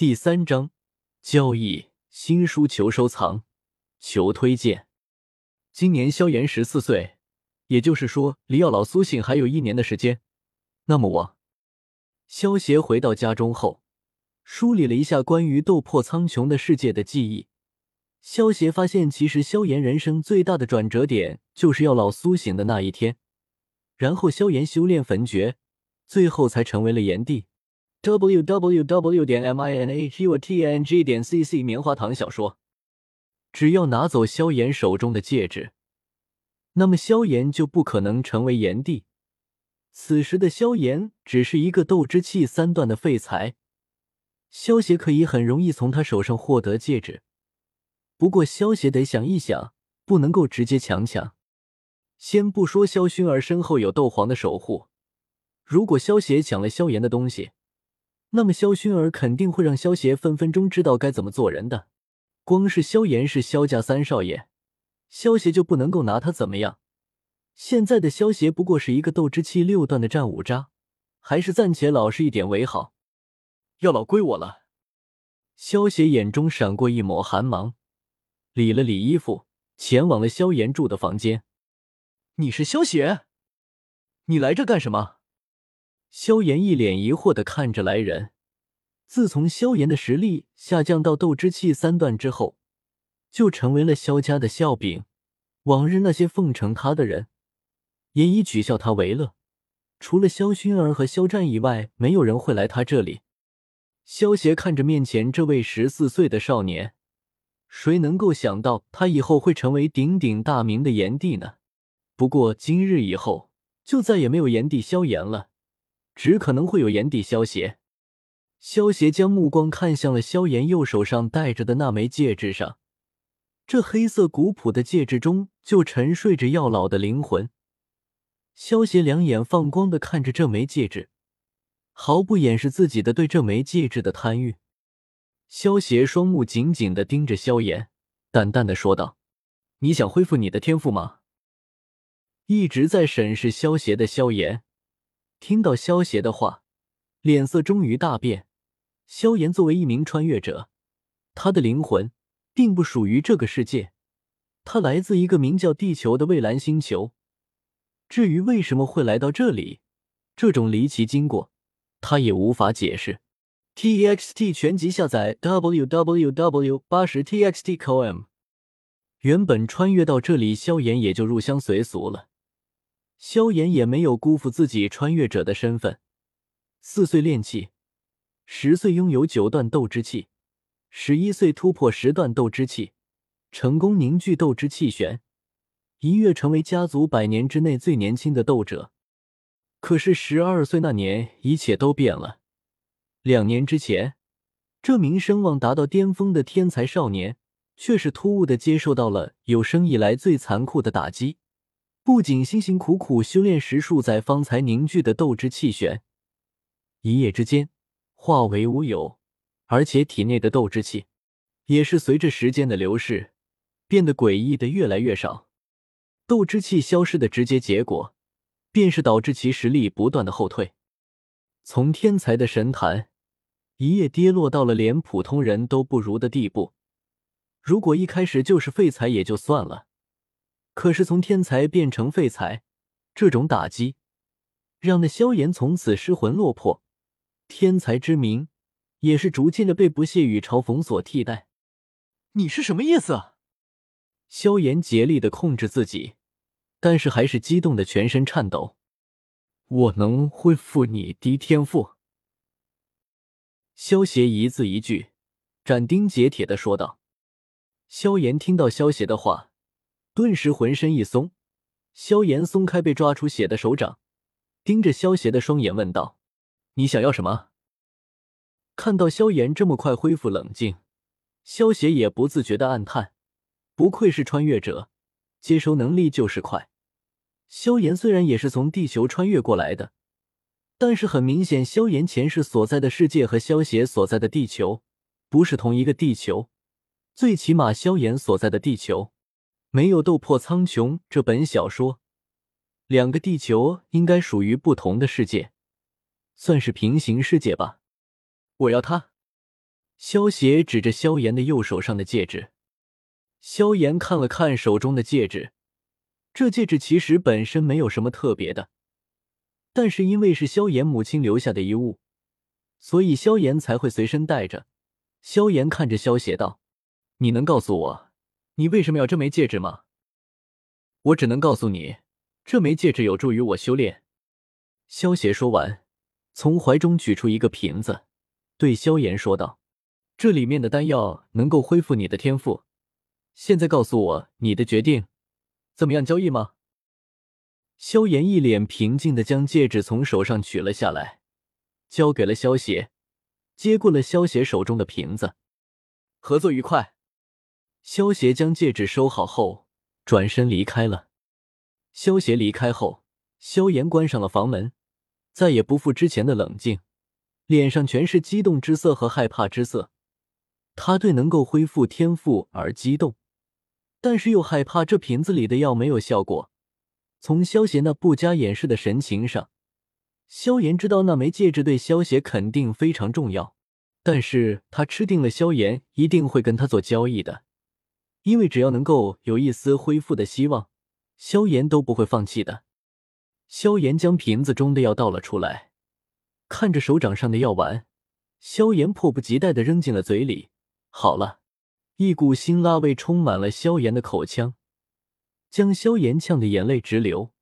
第三章交易新书求收藏，求推荐。今年萧炎十四岁，也就是说离药老苏醒还有一年的时间。那么我，萧协回到家中后，梳理了一下关于斗破苍穹的世界的记忆。萧协发现，其实萧炎人生最大的转折点就是药老苏醒的那一天，然后萧炎修炼焚诀，最后才成为了炎帝。W w w 点 m i n h u t n g 点 c c 棉花糖小说，只要拿走萧炎手中的戒指，那么萧炎就不可能成为炎帝。此时的萧炎只是一个斗之气三段的废材，萧邪可以很容易从他手上获得戒指。不过萧邪得想一想，不能够直接强抢。先不说萧薰儿身后有斗皇的守护，如果萧邪抢了萧炎的东西，那么萧薰儿肯定会让萧协分分钟知道该怎么做人的。光是萧炎是萧家三少爷，萧协就不能够拿他怎么样。现在的萧协不过是一个斗之气六段的战五渣，还是暂且老实一点为好。药老归我了。萧协眼中闪过一抹寒芒，理了理衣服，前往了萧炎住的房间。你是萧协？你来这干什么？萧炎一脸疑惑的看着来人。自从萧炎的实力下降到斗之气三段之后，就成为了萧家的笑柄。往日那些奉承他的人，也以取笑他为乐。除了萧薰儿和萧战以外，没有人会来他这里。萧协看着面前这位十四岁的少年，谁能够想到他以后会成为鼎鼎大名的炎帝呢？不过今日以后，就再也没有炎帝萧炎了。只可能会有炎帝萧邪。萧邪将目光看向了萧炎右手上戴着的那枚戒指上，这黑色古朴的戒指中就沉睡着药老的灵魂。萧邪两眼放光的看着这枚戒指，毫不掩饰自己的对这枚戒指的贪欲。萧邪双目紧紧的盯着萧炎，淡淡的说道：“你想恢复你的天赋吗？”一直在审视萧邪的萧炎。听到萧邪的话，脸色终于大变。萧炎作为一名穿越者，他的灵魂并不属于这个世界，他来自一个名叫地球的蔚蓝星球。至于为什么会来到这里，这种离奇经过，他也无法解释。T X T 全集下载 W W W 八十 T X T com。原本穿越到这里，萧炎也就入乡随俗了。萧炎也没有辜负自己穿越者的身份。四岁练气，十岁拥有九段斗之气，十一岁突破十段斗之气，成功凝聚斗之气旋，一跃成为家族百年之内最年轻的斗者。可是十二岁那年，一切都变了。两年之前，这名声望达到巅峰的天才少年，却是突兀的接受到了有生以来最残酷的打击。不仅辛辛苦苦修炼十数载方才凝聚的斗之气旋，一夜之间化为乌有，而且体内的斗之气也是随着时间的流逝变得诡异的越来越少。斗之气消失的直接结果，便是导致其实力不断的后退，从天才的神坛一夜跌落到了连普通人都不如的地步。如果一开始就是废材也就算了。可是从天才变成废材，这种打击让那萧炎从此失魂落魄，天才之名也是逐渐的被不屑与嘲讽所替代。你是什么意思？萧炎竭力的控制自己，但是还是激动的全身颤抖。我能恢复你的天赋？萧邪一字一句，斩钉截铁的说道。萧炎听到萧邪的话。顿时浑身一松，萧炎松开被抓出血的手掌，盯着萧邪的双眼问道：“你想要什么？”看到萧炎这么快恢复冷静，萧邪也不自觉的暗叹：“不愧是穿越者，接收能力就是快。”萧炎虽然也是从地球穿越过来的，但是很明显，萧炎前世所在的世界和萧邪所在的地球不是同一个地球，最起码萧炎所在的地球。没有斗破苍穹这本小说，两个地球应该属于不同的世界，算是平行世界吧。我要他。萧邪指着萧炎的右手上的戒指，萧炎看了看手中的戒指，这戒指其实本身没有什么特别的，但是因为是萧炎母亲留下的遗物，所以萧炎才会随身带着。萧炎看着萧邪道：“你能告诉我，你为什么要这枚戒指吗？”我只能告诉你，这枚戒指有助于我修炼。萧邪说完，从怀中取出一个瓶子，对萧炎说道。这里面的丹药能够恢复你的天赋，现在告诉我你的决定，怎么样？交易吗？萧炎一脸平静的将戒指从手上取了下来，交给了萧邪，接过了萧邪手中的瓶子。合作愉快。萧邪将戒指收好后，转身离开了。萧邪离开后，萧炎关上了房门，再也不复之前的冷静，脸上全是激动之色和害怕之色。他对能够恢复天赋而激动，但是又害怕这瓶子里的药没有效果。从萧邪那不加掩饰的神情上，萧炎知道那枚戒指对萧邪肯定非常重要。但是他吃定了萧炎一定会跟他做交易的，因为只要能够有一丝恢复的希望，萧炎都不会放弃的。萧炎将瓶子中的药倒了出来，看着手掌上的药丸，萧炎迫不及待的扔进了嘴里。好了，一股辛辣味充满了萧炎的口腔，将萧炎呛得眼泪直流。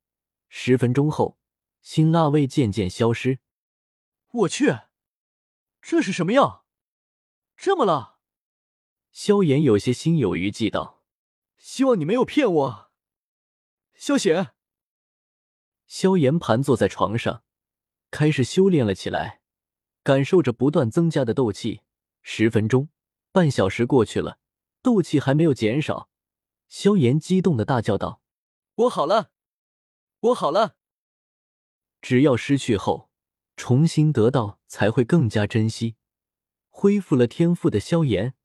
十分钟后，辛辣味渐渐消失。我去，这是什么药？这么辣！萧炎有些心有余悸道：“希望你没有骗我。”萧邪。萧炎盘坐在床上，开始修炼了起来，感受着不断增加的斗气。十分钟。半小时过去了，斗气还没有减少。萧炎激动的大叫道：“我好了，我好了！只要失去后重新得到，才会更加珍惜。”恢复了天赋的萧炎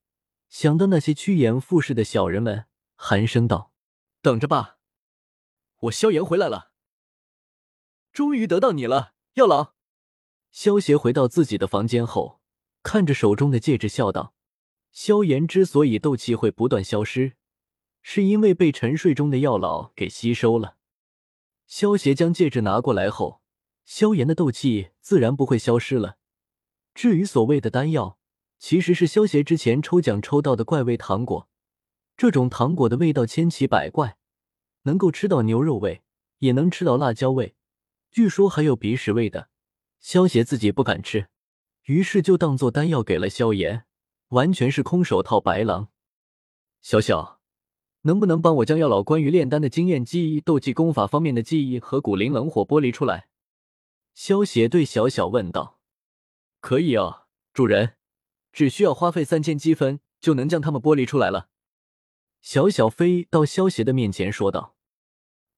想到那些趋炎附势的小人们，寒声道：“等着吧，我萧炎回来了，终于得到你了，药老。”萧邪回到自己的房间后，看着手中的戒指，笑道。萧炎之所以斗气会不断消失，是因为被沉睡中的药老给吸收了。萧邪将戒指拿过来后，萧炎的斗气自然不会消失了。至于所谓的丹药，其实是萧邪之前抽奖抽到的怪味糖果。这种糖果的味道千奇百怪，能够吃到牛肉味，也能吃到辣椒味，据说还有鼻屎味的。萧邪自己不敢吃，于是就当做丹药给了萧炎。完全是空手套白狼，小小，能不能帮我将药老关于炼丹的经验、记忆、斗技功法方面的记忆和古灵冷火剥离出来？萧邪对小小问道。可以啊，主人，只需要花费三千积分就能将他们剥离出来了。小小飞到萧邪的面前说道：“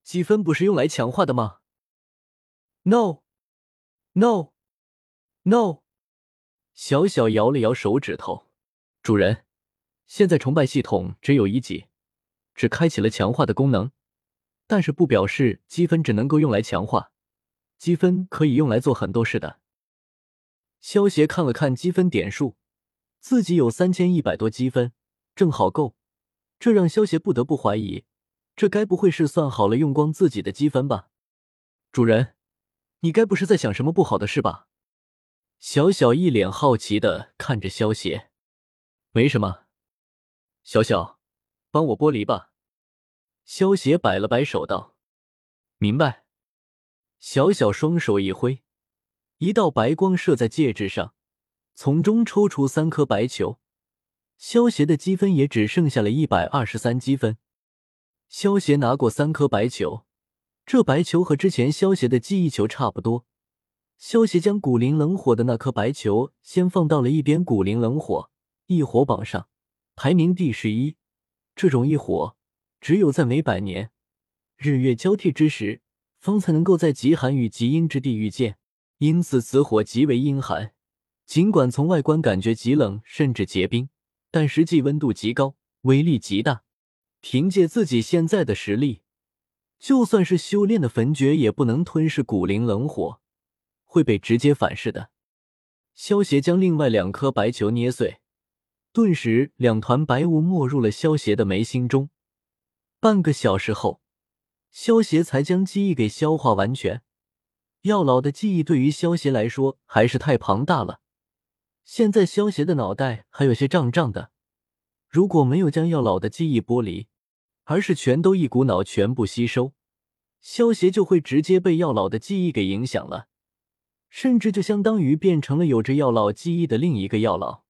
积分不是用来强化的吗？”No，No，No。小小摇了摇手指头。主人，现在崇拜系统只有一级，只开启了强化的功能，但是不表示积分只能够用来强化，积分可以用来做很多事的。萧协看了看积分点数，自己有三千一百多积分，正好够，这让萧协不得不怀疑，这该不会是算好了用光自己的积分吧？主人，你该不是在想什么不好的事吧？小小一脸好奇的看着萧协。没什么，小小，帮我剥离吧。萧邪摆了摆手道：“明白。”小小双手一挥，一道白光射在戒指上，从中抽出三颗白球。萧邪的积分也只剩下了一百二十三积分。萧邪拿过三颗白球，这白球和之前萧邪的记忆球差不多。萧邪将古灵冷火的那颗白球先放到了一边，古灵冷火。异火榜上排名第十一，这种异火只有在每百年日月交替之时，方才能够在极寒与极阴之地遇见，因此此火极为阴寒。尽管从外观感觉极冷甚至结冰，但实际温度极高，威力极大。凭借自己现在的实力，就算是修炼的焚诀也不能吞噬古灵冷火，会被直接反噬的。萧协将另外两颗白球捏碎。顿时两团白雾没入了萧邪的眉心中。半个小时后，萧邪才将记忆给消化完全。药老的记忆对于萧邪来说还是太庞大了，现在萧邪的脑袋还有些胀胀的。如果没有将药老的记忆剥离，而是全都一股脑全部吸收，萧邪就会直接被药老的记忆给影响了，甚至就相当于变成了有着药老记忆的另一个药老。